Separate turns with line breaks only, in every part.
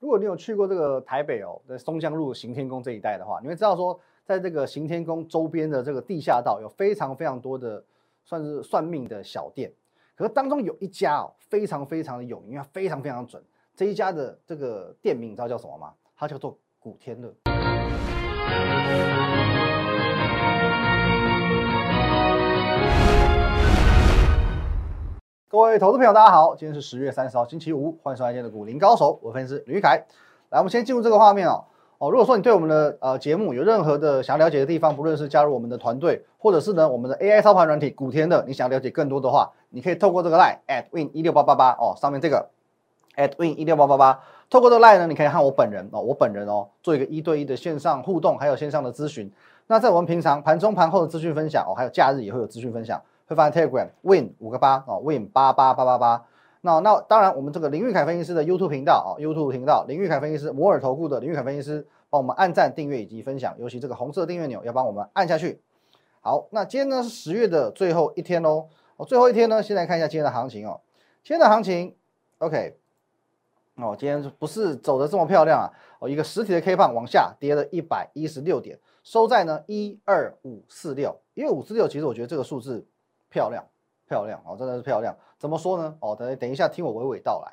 如果你有去过这个台北哦，在松江路行天宫这一带的话，你会知道说，在这个行天宫周边的这个地下道有非常非常多的算是算命的小店，可是当中有一家哦，非常非常的有名，因为非常非常准。这一家的这个店名你知道叫什么吗？它叫做古天乐。各位投资朋友，大家好，今天是十月三十号，星期五，欢迎收看今天的股林高手，我分析师吕凯。来，我们先进入这个画面哦。哦，如果说你对我们的呃节目有任何的想了解的地方，不论是加入我们的团队，或者是呢我们的 AI 操盘软体古天的，你想了解更多的话，你可以透过这个 line at win 一六八八八哦，上面这个 at win 一六八八八，透过这个 line 呢，你可以和我本人哦，我本人哦做一个一对一的线上互动，还有线上的咨询。那在我们平常盘中盘后的资讯分享哦，还有假日也会有资讯分享。会发 Telegram Win 五个八哦，Win 八八八八八。那那当然，我们这个林玉凯分析师的 YouTube 频道哦，YouTube 频道林玉凯分析师摩尔投顾的林玉凯分析师帮我们按赞、订阅以及分享，尤其这个红色订阅钮要帮我们按下去。好，那今天呢是十月的最后一天喽。哦，最后一天呢，先来看一下今天的行情哦。今天的行情，OK，哦，今天不是走的这么漂亮啊。哦，一个实体的 K 棒往下跌了一百一十六点，收在呢一二五四六。因为五四六，其实我觉得这个数字。漂亮，漂亮哦，真的是漂亮。怎么说呢？哦，等等一下，听我娓娓道来。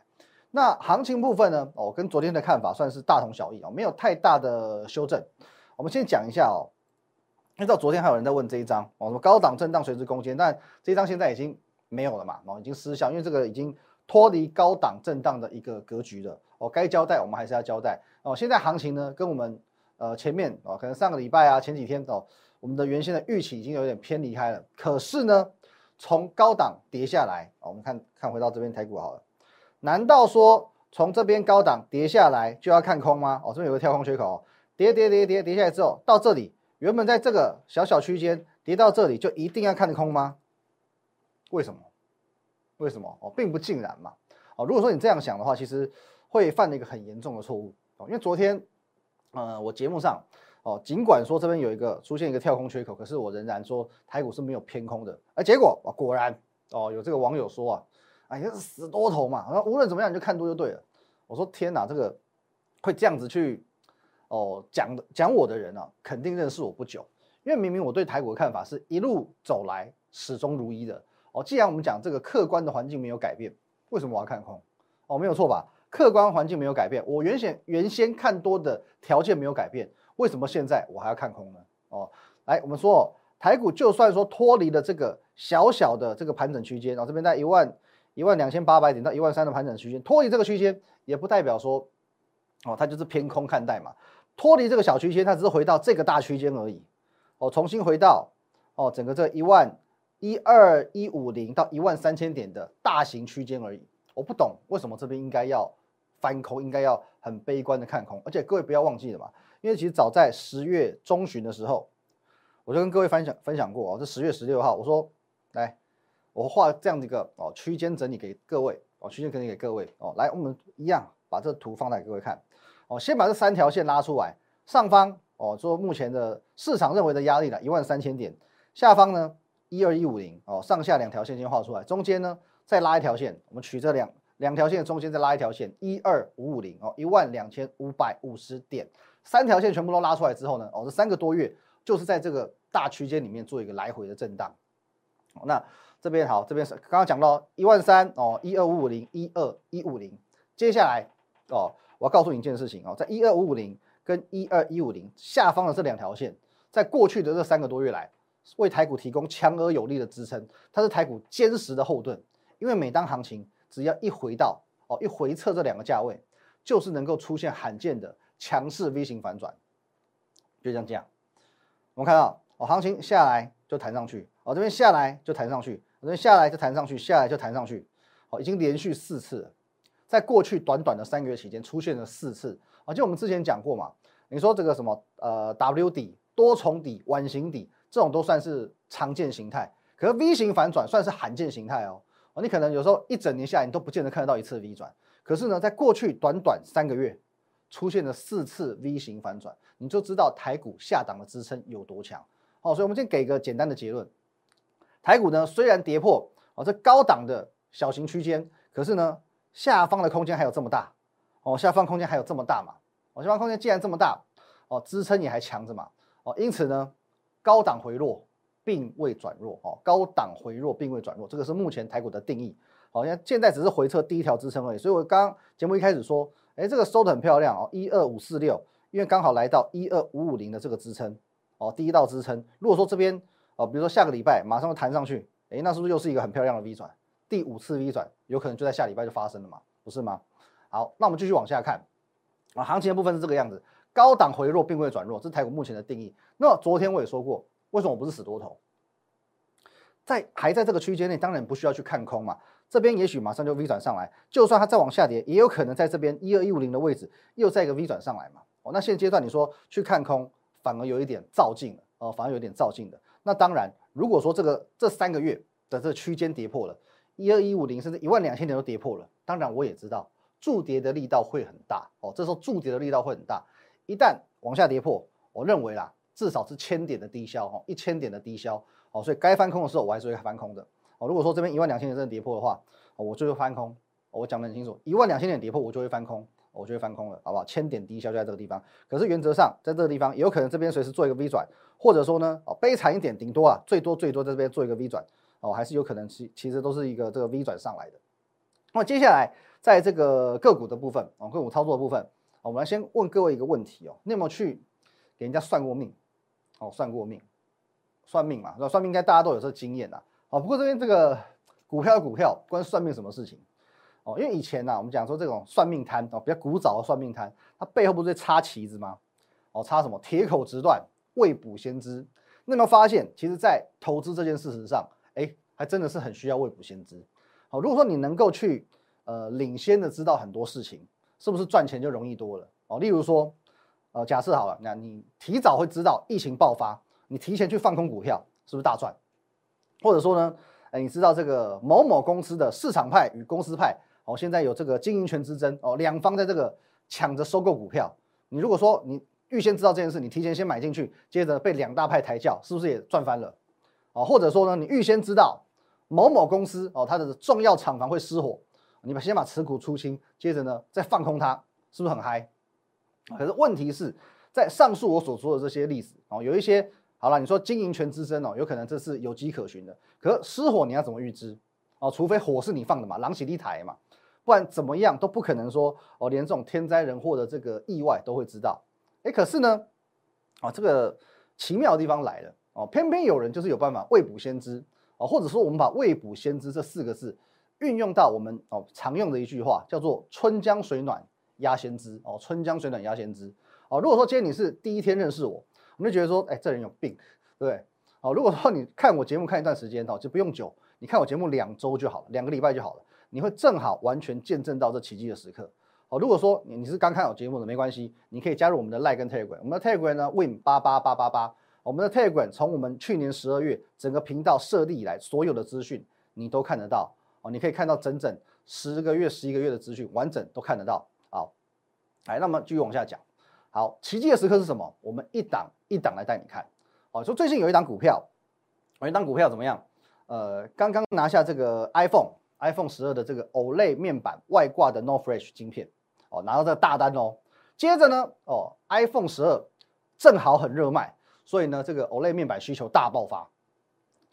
那行情部分呢？哦，跟昨天的看法算是大同小异哦，没有太大的修正。我们先讲一下哦，因为到昨天还有人在问这一张哦，什么高档震荡垂直攻坚，但这一张现在已经没有了嘛，哦，已经失效，因为这个已经脱离高档震荡的一个格局了。哦，该交代我们还是要交代哦。现在行情呢，跟我们呃前面哦，可能上个礼拜啊，前几天哦，我们的原先的预期已经有点偏离开了。可是呢？从高档跌下来，我们看看回到这边台股好了。难道说从这边高档跌下来就要看空吗？哦，这边有个跳空缺口，跌跌跌跌跌下来之后，到这里原本在这个小小区间跌到这里就一定要看空吗？为什么？为什么？哦，并不尽然嘛。哦，如果说你这样想的话，其实会犯了一个很严重的错误哦。因为昨天，呃，我节目上。哦，尽管说这边有一个出现一个跳空缺口，可是我仍然说台股是没有偏空的。而结果啊，果然哦，有这个网友说啊，啊，是死多头嘛，然后无论怎么样你就看多就对了。我说天哪，这个会这样子去哦讲讲我的人啊，肯定认识我不久，因为明明我对台股的看法是一路走来始终如一的。哦，既然我们讲这个客观的环境没有改变，为什么我要看空？哦，没有错吧？客观环境没有改变，我原先原先看多的条件没有改变。为什么现在我还要看空呢？哦，来，我们说台股就算说脱离了这个小小的这个盘整区间，哦，这边在一万一万两千八百点到一万三的盘整区间，脱离这个区间也不代表说，哦，它就是偏空看待嘛。脱离这个小区间，它只是回到这个大区间而已。哦，重新回到哦整个这一万一二一五零到一万三千点的大型区间而已。我不懂为什么这边应该要翻空，应该要很悲观的看空，而且各位不要忘记了嘛。因为其实早在十月中旬的时候，我就跟各位分享分享过哦，这十月十六号，我说来，我画这样的一个哦区间整理给各位哦，区间整理给各位哦，来，我们一样把这图放在各位看哦，先把这三条线拉出来，上方哦说目前的市场认为的压力呢一万三千点，下方呢一二一五零哦，上下两条线先画出来，中间呢再拉一条线，我们取这两两条线中间再拉一条线一二五五零哦，一万两千五百五十点。三条线全部都拉出来之后呢，哦，这三个多月就是在这个大区间里面做一个来回的震荡。那这边好，这边是刚刚讲到一万三哦，一二五五零，一二一五零。接下来哦，我要告诉你一件事情哦，在一二五五零跟一二一五零下方的这两条线，在过去的这三个多月来，为台股提供强而有力的支撑，它是台股坚实的后盾。因为每当行情只要一回到哦，一回撤这两个价位，就是能够出现罕见的。强势 V 型反转，就像这样。我们看到哦，行情下来就弹上去，哦这边下来就弹上去，这边下来就弹上去，下来就弹上去，哦已经连续四次了，在过去短短的三个月期间出现了四次。啊，就我们之前讲过嘛，你说这个什么呃 W 底、多重底、碗形底这种都算是常见形态，可是 V 型反转算是罕见形态哦。哦，你可能有时候一整年下来你都不见得看得到一次 V 转，可是呢，在过去短短三个月。出现了四次 V 型反转，你就知道台股下档的支撑有多强。好，所以我们先给个简单的结论：台股呢虽然跌破哦这高档的小型区间，可是呢下方的空间还有这么大。哦，下方空间还有这么大嘛？哦，下方空间既然这么大，哦，支撑也还强着嘛？哦，因此呢，高档回落并未转弱哦，高档回落并未转弱，这个是目前台股的定义。好，因为现在只是回撤第一条支撑而已，所以我刚刚节目一开始说，哎，这个收的很漂亮哦，一二五四六，因为刚好来到一二五五零的这个支撑哦，第一道支撑。如果说这边哦，比如说下个礼拜马上弹上去，哎，那是不是又是一个很漂亮的 V 转？第五次 V 转有可能就在下礼拜就发生了嘛？不是吗？好，那我们继续往下看啊，行情的部分是这个样子，高档回落并未转弱，这是台股目前的定义。那昨天我也说过，为什么我不是死多头？在还在这个区间内，当然不需要去看空嘛。这边也许马上就 V 转上来，就算它再往下跌，也有可能在这边一二一五零的位置又再一个 V 转上来嘛。哦，那现阶段你说去看空，反而有一点造劲了哦，反而有点造劲的。那当然，如果说这个这三个月的这区间跌破了，一二一五零甚至一万两千点都跌破了，当然我也知道筑跌的力道会很大哦。这时候筑跌的力道会很大，一旦往下跌破，我认为啦，至少是千点的低消哦，一千点的低消。哦，所以该翻空的时候，我还是会翻空的。哦，如果说这边一万两千点真的跌破的话，哦，我就会翻空。我讲得很清楚，一万两千点跌破，我就会翻空，我就会翻空了，好不好？千点低消就在这个地方。可是原则上，在这个地方也有可能这边随时做一个 V 转，或者说呢，哦，悲惨一点，顶多啊，最多最多在这边做一个 V 转，哦，还是有可能其其实都是一个这个 V 转上来的。那么接下来在这个个股的部分，哦，个股操作的部分，我们来先问各位一个问题哦，你有没有去给人家算过命？哦，算过命。算命嘛，那算命应该大家都有这经验呐。哦，不过这边这个股票股票关算命什么事情？哦，因为以前呢，我们讲说这种算命摊哦，比较古早的算命摊，它背后不是插旗子吗？哦，插什么？铁口直断，未卜先知。那么发现，其实，在投资这件事实上，哎，还真的是很需要未卜先知。好，如果说你能够去呃领先的知道很多事情，是不是赚钱就容易多了？哦，例如说，呃，假设好了，那你提早会知道疫情爆发。你提前去放空股票，是不是大赚？或者说呢，哎，你知道这个某某公司的市场派与公司派哦，现在有这个经营权之争哦，两方在这个抢着收购股票。你如果说你预先知道这件事，你提前先买进去，接着被两大派抬轿，是不是也赚翻了？哦，或者说呢，你预先知道某某公司哦，它的重要厂房会失火，你把先把持股出清，接着呢再放空它，是不是很嗨？可是问题是在上述我所说的这些例子哦，有一些。好了，你说经营权之争哦，有可能这是有迹可循的。可失火你要怎么预知哦？除非火是你放的嘛，狼起地台嘛，不然怎么样都不可能说哦，连这种天灾人祸的这个意外都会知道。哎，可是呢，啊，这个奇妙的地方来了哦，偏偏有人就是有办法未卜先知哦，或者说我们把未卜先知这四个字运用到我们哦常用的一句话，叫做春江水暖鸭先知哦，春江水暖鸭先知哦。如果说今天你是第一天认识我。我们就觉得说，哎，这人有病，对不对？好，如果说你看我节目看一段时间，哦，就不用久，你看我节目两周就好了，两个礼拜就好了，你会正好完全见证到这奇迹的时刻。好，如果说你你是刚看我节目的，没关系，你可以加入我们的 Like 跟 Telegram。我们的 Telegram 呢，Win 八八八八八。我们的 Telegram 从我们去年十二月整个频道设立以来，所有的资讯你都看得到。哦，你可以看到整整十个月、十一个月的资讯，完整都看得到。好，来，那么继续往下讲。好，奇迹的时刻是什么？我们一档一档来带你看。哦，说最近有一档股票，有一档股票怎么样？呃，刚刚拿下这个 iPhone iPhone 十二的这个 OLED 面板外挂的 No Fresh 晶片，哦，拿到这个大单哦。接着呢，哦，iPhone 十二正好很热卖，所以呢，这个 OLED 面板需求大爆发。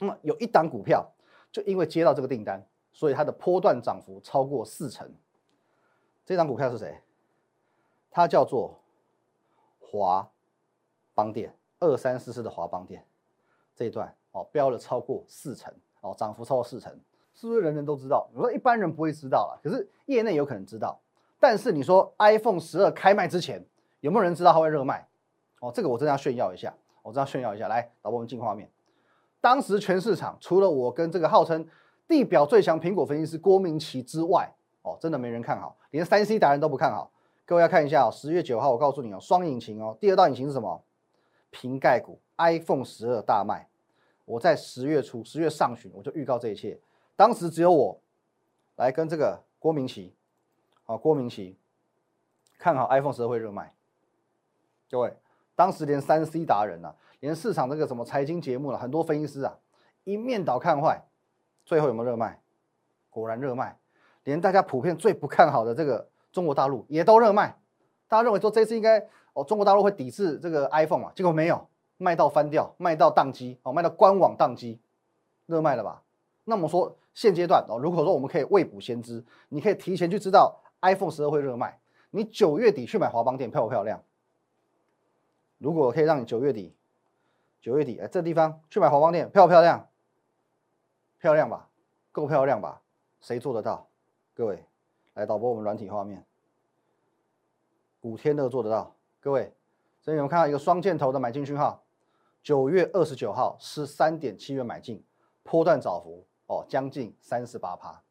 那么有一档股票，就因为接到这个订单，所以它的波段涨幅超过四成。这档股票是谁？它叫做。华邦店二三四四的华邦店这一段哦，飙了超过四成哦，涨幅超过四成，是不是人人都知道？你说一般人不会知道啊，可是业内有可能知道。但是你说 iPhone 十二开卖之前，有没有人知道它会热卖？哦，这个我真的要炫耀一下，我真要炫耀一下。来，导播们进画面。当时全市场除了我跟这个号称地表最强苹果分析师郭明奇之外，哦，真的没人看好，连三 C 达人都不看好。各位要看一下哦，十月九号我告诉你哦，双引擎哦，第二道引擎是什么？瓶盖股 iPhone 十二大卖。我在十月初、十月上旬我就预告这一切，当时只有我来跟这个郭明奇，啊，郭明奇看好 iPhone 十二会热卖。各位，当时连三 C 达人啊，连市场这个什么财经节目了，很多分析师啊，一面倒看坏，最后有没有热卖？果然热卖，连大家普遍最不看好的这个。中国大陆也都热卖。大家认为说这次应该哦，中国大陆会抵制这个 iPhone 嘛？结果没有，卖到翻掉，卖到宕机哦，卖到官网宕机，热卖了吧？那么说现阶段哦，如果说我们可以未卜先知，你可以提前去知道 iPhone 十二会热卖，你九月底去买华邦店漂不漂亮？如果可以让你九月底，九月底哎，这地方去买华邦店漂不漂亮？漂亮吧，够漂亮吧？谁做得到？各位，来导播我们软体画面。五天都做得到，各位，所以我们看到一个双箭头的买进讯号，九月二十九号十三点七元买进，波段涨幅哦将近三十八趴。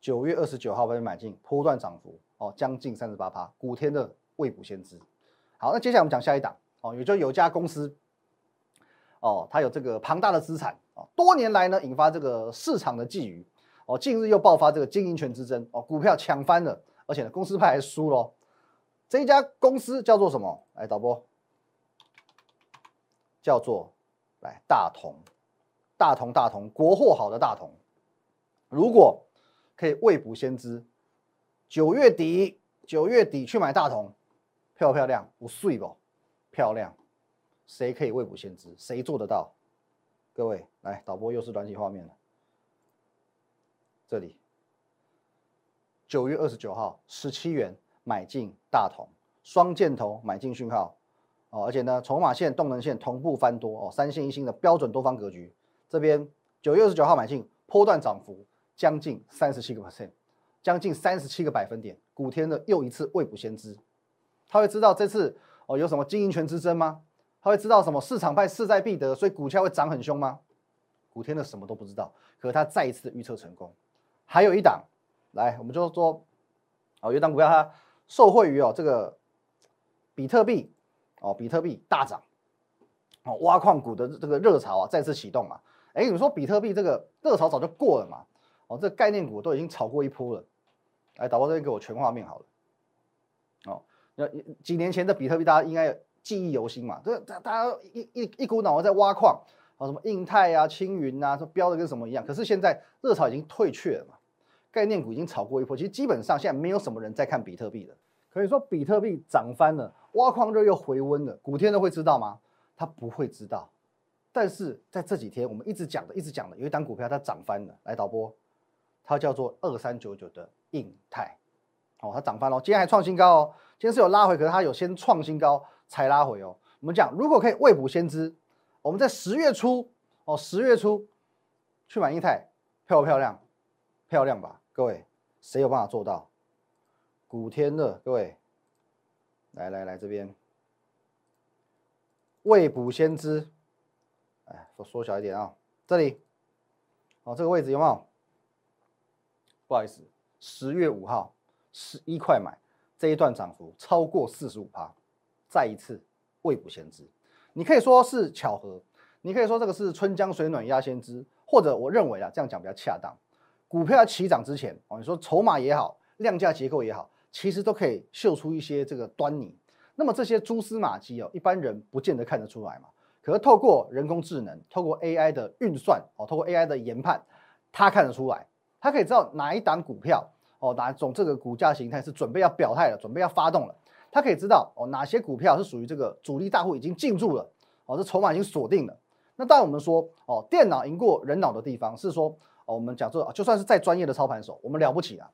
九月二十九号被买进，波段涨幅哦将近三十八趴，古天的未卜先知。好，那接下来我们讲下一档哦，也就有家公司哦，它有这个庞大的资产哦，多年来呢引发这个市场的觊觎哦，近日又爆发这个经营权之争哦，股票抢翻了，而且呢公司派还输喽。这一家公司叫做什么？来，导播，叫做来大同，大同大同，国货好的大同。如果可以未卜先知，九月底九月底去买大同，漂不漂亮？不碎不？漂亮。谁可以未卜先知？谁做得到？各位，来，导播又是短体画面了。这里，九月二十九号，十七元。买进大同双箭头买进讯号哦，而且呢，筹码线、动能线同步翻多哦，三线一星的标准多方格局。这边九月二十九号买进，波段涨幅将近三十七个 percent，将近三十七个百分点。古天的又一次未卜先知，他会知道这次哦有什么经营权之争吗？他会知道什么市场派势在必得，所以股价会涨很凶吗？古天的什么都不知道，可他再一次预测成功。还有一档，来，我们就说哦，有一档股票它。受惠于哦这个比特币哦比特币大涨哦挖矿股的这个热潮啊再次启动嘛，哎你说比特币这个热潮早就过了嘛哦这概念股都已经炒过一波了，来导播这边给我全画面好了。哦那几年前的比特币大家应该记忆犹新嘛，这大大家一一一股脑在挖矿啊什么印泰啊青云啊说标的跟什么一样，可是现在热潮已经退却了嘛。概念股已经炒过一波，其实基本上现在没有什么人在看比特币的。可以说比特币涨翻了，挖矿热又回温了，古天乐会知道吗？他不会知道。但是在这几天我们一直讲的，一直讲的，有一档股票它涨翻了。来导播，它叫做二三九九的印泰，哦，它涨翻了，今天还创新高哦。今天是有拉回，可是它有先创新高才拉回哦。我们讲如果可以未卜先知，我们在十月初哦，十月初去买印泰，漂不漂亮？漂亮吧？各位，谁有办法做到？古天乐，各位，来来来，这边未卜先知，哎，缩小一点啊，这里，哦，这个位置有没有？不好意思，十月五号十一块买，这一段涨幅超过四十五趴，再一次未卜先知。你可以说是巧合，你可以说这个是春江水暖鸭先知，或者我认为啊，这样讲比较恰当。股票要起涨之前，哦，你说筹码也好，量价结构也好，其实都可以秀出一些这个端倪。那么这些蛛丝马迹哦，一般人不见得看得出来嘛。可是透过人工智能，透过 AI 的运算，哦，透过 AI 的研判，他看得出来，他可以知道哪一档股票，哦，哪种这个股价形态是准备要表态了，准备要发动了。他可以知道，哦，哪些股票是属于这个主力大户已经进驻了，哦，这筹码已经锁定了。那当然我们说，哦，电脑赢过人脑的地方是说。我们讲说，就算是再专业的操盘手，我们了不起啊！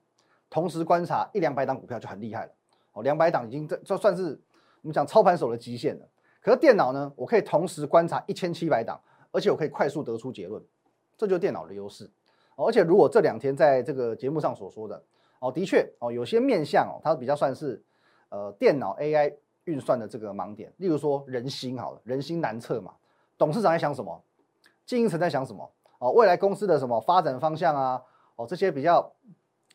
同时观察一两百档股票就很厉害了。哦，两百档已经这这算是我们讲操盘手的极限了。可是电脑呢，我可以同时观察一千七百档，而且我可以快速得出结论，这就是电脑的优势。而且如果这两天在这个节目上所说的，哦，的确哦，有些面向哦，它比较算是呃电脑 AI 运算的这个盲点。例如说人心好了，人心难测嘛，董事长在想什么，经营层在想什么。哦，未来公司的什么发展方向啊？哦，这些比较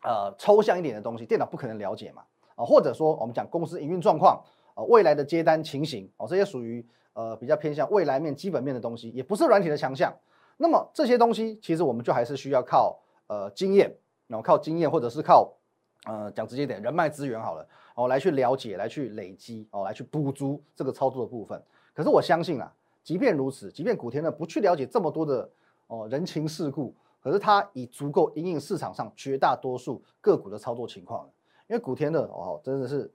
呃抽象一点的东西，电脑不可能了解嘛。啊，或者说我们讲公司营运状况，啊，未来的接单情形，哦，这些属于呃比较偏向未来面基本面的东西，也不是软体的强项。那么这些东西其实我们就还是需要靠呃经验，然后靠经验或者是靠呃讲直接点人脉资源好了，哦来去了解，来去累积，哦来去补足这个操作的部分。可是我相信啊，即便如此，即便古天乐不去了解这么多的。哦，人情世故，可是它已足够应应市场上绝大多数个股的操作情况了。因为古天乐哦，真的是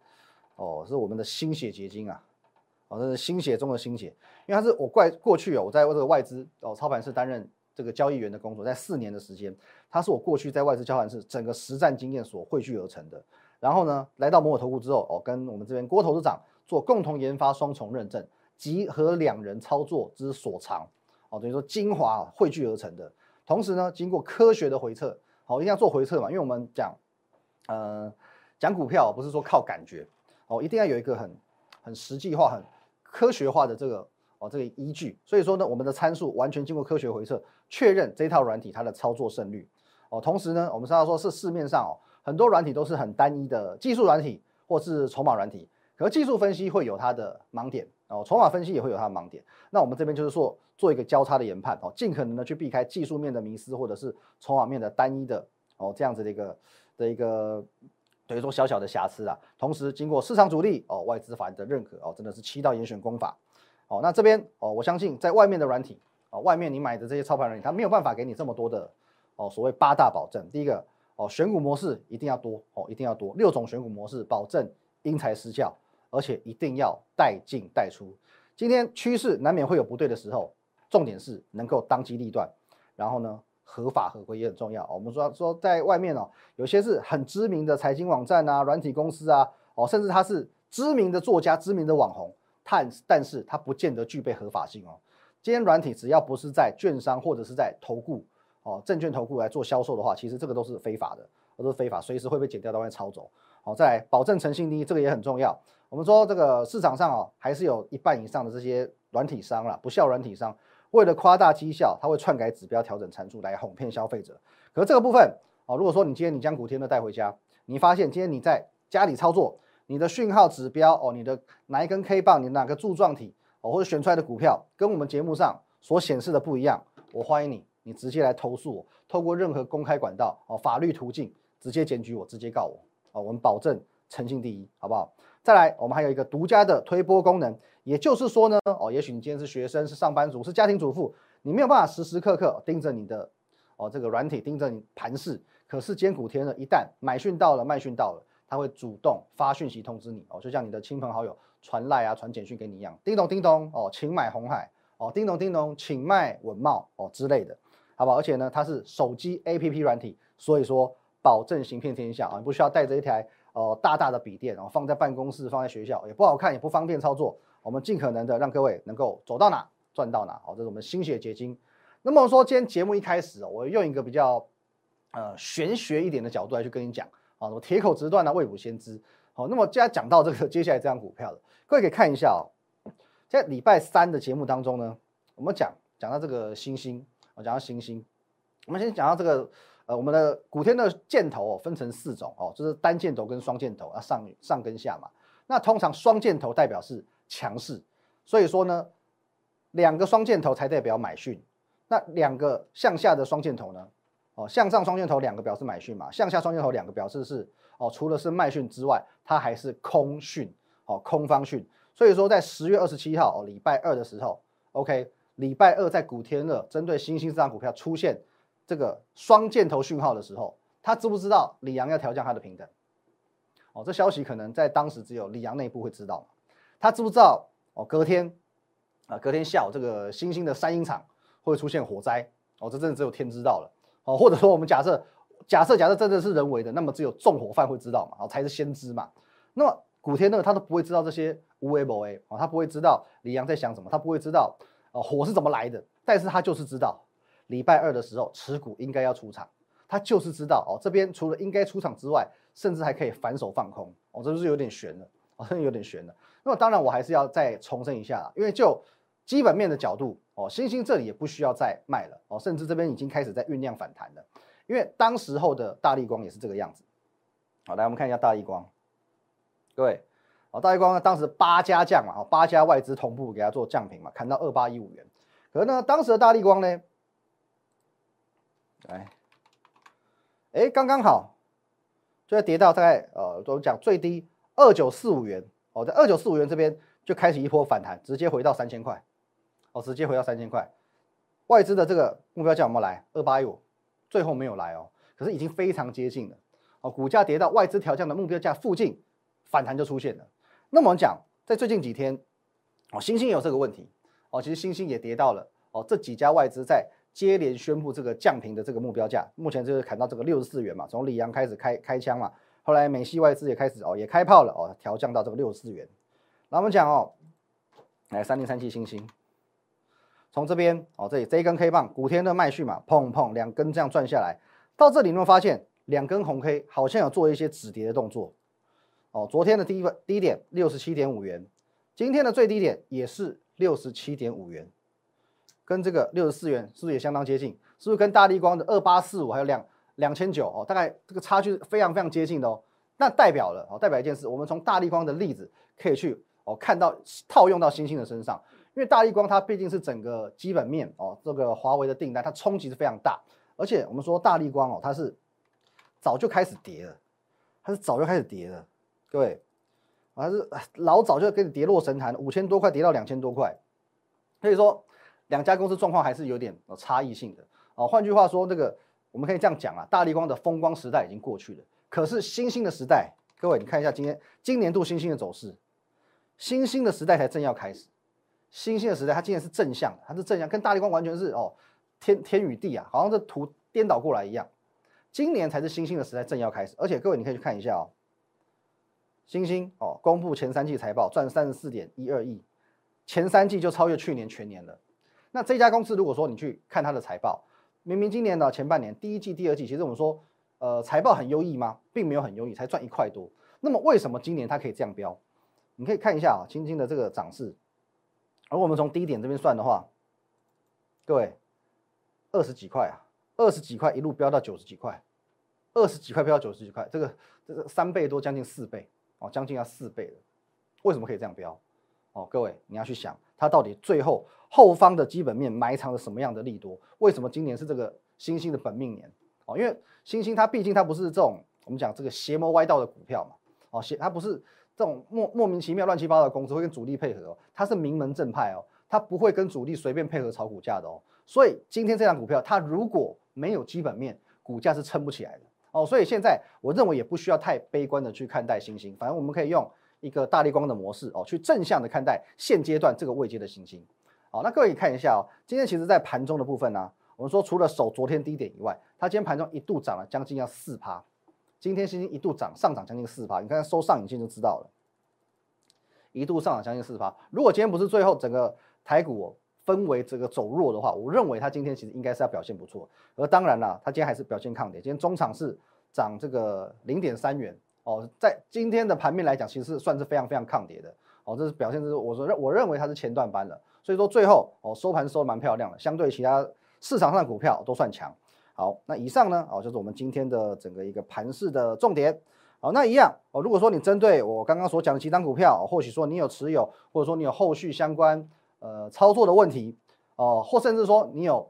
哦，是我们的心血结晶啊，哦，这是心血中的心血，因为他是我怪过去哦，我在这个外资哦操盘室担任这个交易员的工作，在四年的时间，他是我过去在外资交盘室整个实战经验所汇聚而成的。然后呢，来到摩尔投顾之后哦，跟我们这边郭投资长做共同研发双重认证，集合两人操作之所长哦，等于说精华汇聚而成的。同时呢，经过科学的回测，好，一定要做回测嘛，因为我们讲，呃，讲股票不是说靠感觉哦，一定要有一个很很实际化、很科学化的这个哦这个依据。所以说呢，我们的参数完全经过科学回测，确认这套软体它的操作胜率哦。同时呢，我们知道说是市面上哦。很多软体都是很单一的技术软体，或是筹码软体，可技术分析会有它的盲点哦，筹码分析也会有它的盲点。那我们这边就是说做一个交叉的研判哦，尽可能的去避开技术面的迷失，或者是筹码面的单一的哦这样子的一个的一个等于说小小的瑕疵啊。同时经过市场主力哦外资法人的认可哦，真的是七道严选功法哦。那这边哦，我相信在外面的软体哦，外面你买的这些操盘软体，它没有办法给你这么多的哦所谓八大保证。第一个。哦，选股模式一定要多哦，一定要多六种选股模式，保证因材施教，而且一定要带进带出。今天趋势难免会有不对的时候，重点是能够当机立断，然后呢，合法合规也很重要。我们说说在外面哦，有些是很知名的财经网站啊、软体公司啊，哦，甚至他是知名的作家、知名的网红，但但是他不见得具备合法性哦。今天软体只要不是在券商或者是在投顾。哦，证券投顾来做销售的话，其实这个都是非法的，都是非法，随时会被剪掉，到外抄走。好，再来保证诚信第一，这个也很重要。我们说这个市场上哦，还是有一半以上的这些软体商啦，不孝软体商，为了夸大绩效，他会篡改指标、调整参数来哄骗消费者。可是这个部分哦，如果说你今天你将古天乐带回家，你发现今天你在家里操作，你的讯号指标哦，你的哪一根 K 棒，你哪个柱状体哦，或者选出来的股票跟我们节目上所显示的不一样，我欢迎你。你直接来投诉我，透过任何公开管道哦，法律途径直接检举我，直接告我哦，我们保证诚信第一，好不好？再来，我们还有一个独家的推播功能，也就是说呢，哦，也许你今天是学生，是上班族，是家庭主妇，你没有办法时时刻刻盯着你的哦这个软体，盯着你盘势，可是坚股天呢，一旦买讯到了，卖讯到了，它会主动发讯息通知你哦，就像你的亲朋好友传赖啊、传简讯给你一样，叮咚叮咚哦，请买红海哦，叮咚叮咚，请卖文茂哦之类的。好不好？而且呢，它是手机 APP 软体，所以说保证行骗天下啊！你不需要带着一台哦大大的笔电，然后放在办公室、放在学校，也不好看，也不方便操作。我们尽可能的让各位能够走到哪赚到哪，好，这是我们心血结晶。那么说，今天节目一开始，我用一个比较呃玄学一点的角度来去跟你讲啊，什么铁口直断啊，未卜先知。好，那么接下来讲到这个接下来这张股票了，各位可以看一下哦，在礼拜三的节目当中呢，我们讲讲到这个星星。我讲到星星，我们先讲到这个，呃，我们的古天的箭头哦，分成四种哦，就是单箭头跟双箭头啊，上上跟下嘛。那通常双箭头代表是强势，所以说呢，两个双箭头才代表买讯。那两个向下的双箭头呢，哦，向上双箭头两个表示买讯嘛，向下双箭头两个表示是哦，除了是卖讯之外，它还是空讯哦，空方讯。所以说在十月二十七号哦，礼拜二的时候，OK。礼拜二在古天乐针对新兴这张股票出现这个双箭头讯号的时候，他知不知道李阳要调降他的平等？哦，这消息可能在当时只有李阳内部会知道他知不知道？哦，隔天啊，隔天下午这个新兴的三鹰厂会出现火灾？哦，这真的只有天知道了。哦，或者说我们假设假设假设真的是人为的，那么只有纵火犯会知道嘛？哦，才是先知嘛。那么古天乐他都不会知道这些无为不为哦，他不会知道李阳在想什么，他不会知道。火是怎么来的？但是他就是知道礼拜二的时候持股应该要出场，他就是知道哦，这边除了应该出场之外，甚至还可以反手放空哦，这就是有点悬了哦，真的有点悬了。那么当然我还是要再重申一下，因为就基本面的角度哦，星星这里也不需要再卖了哦，甚至这边已经开始在酝酿反弹了，因为当时候的大力光也是这个样子。好，来我们看一下大力光，各位。大力光呢，当时八家降嘛，八家外资同步给它做降平嘛，砍到二八一五元。可是呢，当时的大力光呢，哎，哎，刚刚好，就要跌到大概呃，我们讲最低二九四五元哦，在二九四五元这边就开始一波反弹，直接回到三千块，哦，直接回到三千块。外资的这个目标价有没有来？二八一五，最后没有来哦，可是已经非常接近了。哦，股价跌到外资调降的目标价附近，反弹就出现了。那么我们讲，在最近几天，哦，星星也有这个问题，哦，其实星星也跌到了，哦，这几家外资在接连宣布这个降平的这个目标价，目前就是砍到这个六十四元嘛，从里昂开始开开枪嘛，后来美系外资也开始哦也开炮了，哦，调降到这个六十四元。那我们讲哦，来三零三七星星。从这边哦，这里这一根 K 棒，古天乐麦序嘛，砰砰两根这样转下来，到这里你会发现两根红 K 好像有做一些止跌的动作。哦，昨天的第一个低点六十七点五元，今天的最低点也是六十七点五元，跟这个六十四元是不是也相当接近？是不是跟大力光的二八四五还有两两千九哦，大概这个差距非常非常接近的哦。那代表了哦，代表一件事，我们从大力光的例子可以去哦看到套用到星星的身上。因为大力光它毕竟是整个基本面哦，这个华为的订单它冲击是非常大，而且我们说大力光哦，它是早就开始跌了，它是早就开始跌了，各位，还是老早就跟你跌落神坛，五千多块跌到两千多块，所以说两家公司状况还是有点差异性的哦。换句话说，这个我们可以这样讲啊，大力光的风光时代已经过去了，可是新兴的时代，各位你看一下今天今年度新兴的走势，新兴的时代才正要开始。新兴的时代，它今年是正向，它是正向，跟大力光完全是哦天天与地啊，好像这图颠倒过来一样。今年才是新兴的时代正要开始，而且各位你可以去看一下哦，新兴哦公布前三季财报赚三十四点一二亿，前三季就超越去年全年了。那这家公司如果说你去看它的财报，明明今年的前半年第一季、第二季，其实我们说呃财报很优异吗？并没有很优异，才赚一块多。那么为什么今年它可以这样标？你可以看一下啊，轻轻的这个涨势。而我们从低点这边算的话，各位，二十几块啊，二十几块一路飙到九十几块，二十几块飙到九十几块，这个这个三倍多，将近四倍哦，将近要四倍了。为什么可以这样飙？哦，各位你要去想，它到底最后后方的基本面埋藏了什么样的利多？为什么今年是这个星星的本命年？哦，因为星星它毕竟它不是这种我们讲这个邪魔歪道的股票嘛，哦，邪它不是。这种莫莫名其妙、乱七八糟的公司会跟主力配合哦，它是名门正派哦，它不会跟主力随便配合炒股价的哦。所以今天这张股票，它如果没有基本面，股价是撑不起来的哦。所以现在我认为也不需要太悲观的去看待星星，反正我们可以用一个大力光的模式哦，去正向的看待现阶段这个未接的行星。好，那各位看一下哦，今天其实在盘中的部分呢，我们说除了守昨天低点以外，它今天盘中一度涨了将近要四趴。今天星星一度涨上涨将近四趴，你看收上影线就知道了，一度上涨将近四趴。如果今天不是最后整个台股分为这个走弱的话，我认为它今天其实应该是要表现不错。而当然了，它今天还是表现抗跌。今天中场是涨这个零点三元哦，在今天的盘面来讲，其实算是非常非常抗跌的哦。这是表现是我说认我认为它是前段班的，所以说最后哦收盘收的蛮漂亮的，相对其他市场上的股票都算强。好，那以上呢，哦，就是我们今天的整个一个盘市的重点。好，那一样哦，如果说你针对我刚刚所讲的几张股票，或许说你有持有，或者说你有后续相关呃操作的问题，哦，或甚至说你有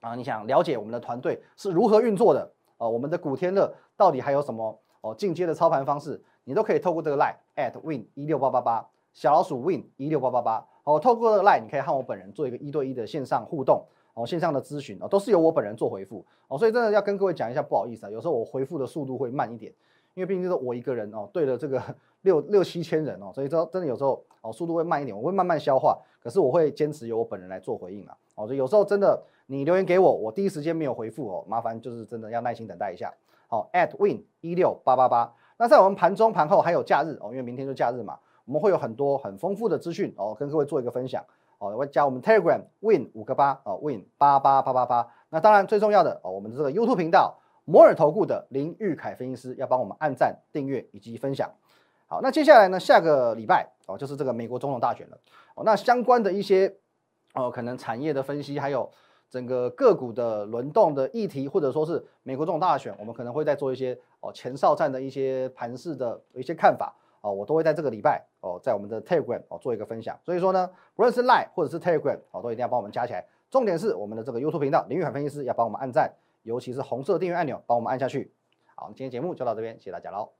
啊，你想了解我们的团队是如何运作的，哦，我们的古天乐到底还有什么哦进阶的操盘方式，你都可以透过这个 line at win 一六八八八小老鼠 win 一六八八八，哦，透过这个 line 你可以和我本人做一个一对一的线上互动。哦，线上的咨询哦，都是由我本人做回复哦，所以真的要跟各位讲一下，不好意思啊，有时候我回复的速度会慢一点，因为毕竟是我一个人哦，对了这个 六六七千人哦，所以说真的有时候哦速度会慢一点，我会慢慢消化，可是我会坚持由我本人来做回应啊，哦，所以有时候真的你留言给我，我第一时间没有回复哦，麻烦就是真的要耐心等待一下。好，at win 一六八八八，那在我们盘中盘后还有假日哦，因为明天就假日嘛，我们会有很多很丰富的资讯哦，跟各位做一个分享。哦，我加我们 Telegram Win 五个八哦，Win 八八八八八。那当然最重要的哦，我们的这个 YouTube 频道摩尔投顾的林玉凯分析师要帮我们按赞、订阅以及分享。好，那接下来呢，下个礼拜哦，就是这个美国总统大选了哦。那相关的一些哦，可能产业的分析，还有整个个股的轮动的议题，或者说是美国这种大选，我们可能会再做一些哦前哨战的一些盘势的一些看法。哦，我都会在这个礼拜哦，在我们的 Telegram 哦做一个分享。所以说呢，不论是 Line 或者是 Telegram 哦，都一定要帮我们加起来。重点是我们的这个 YouTube 频道林玉海分析师要帮我们按赞，尤其是红色订阅按钮帮我们按下去。好，今天节目就到这边，谢谢大家喽。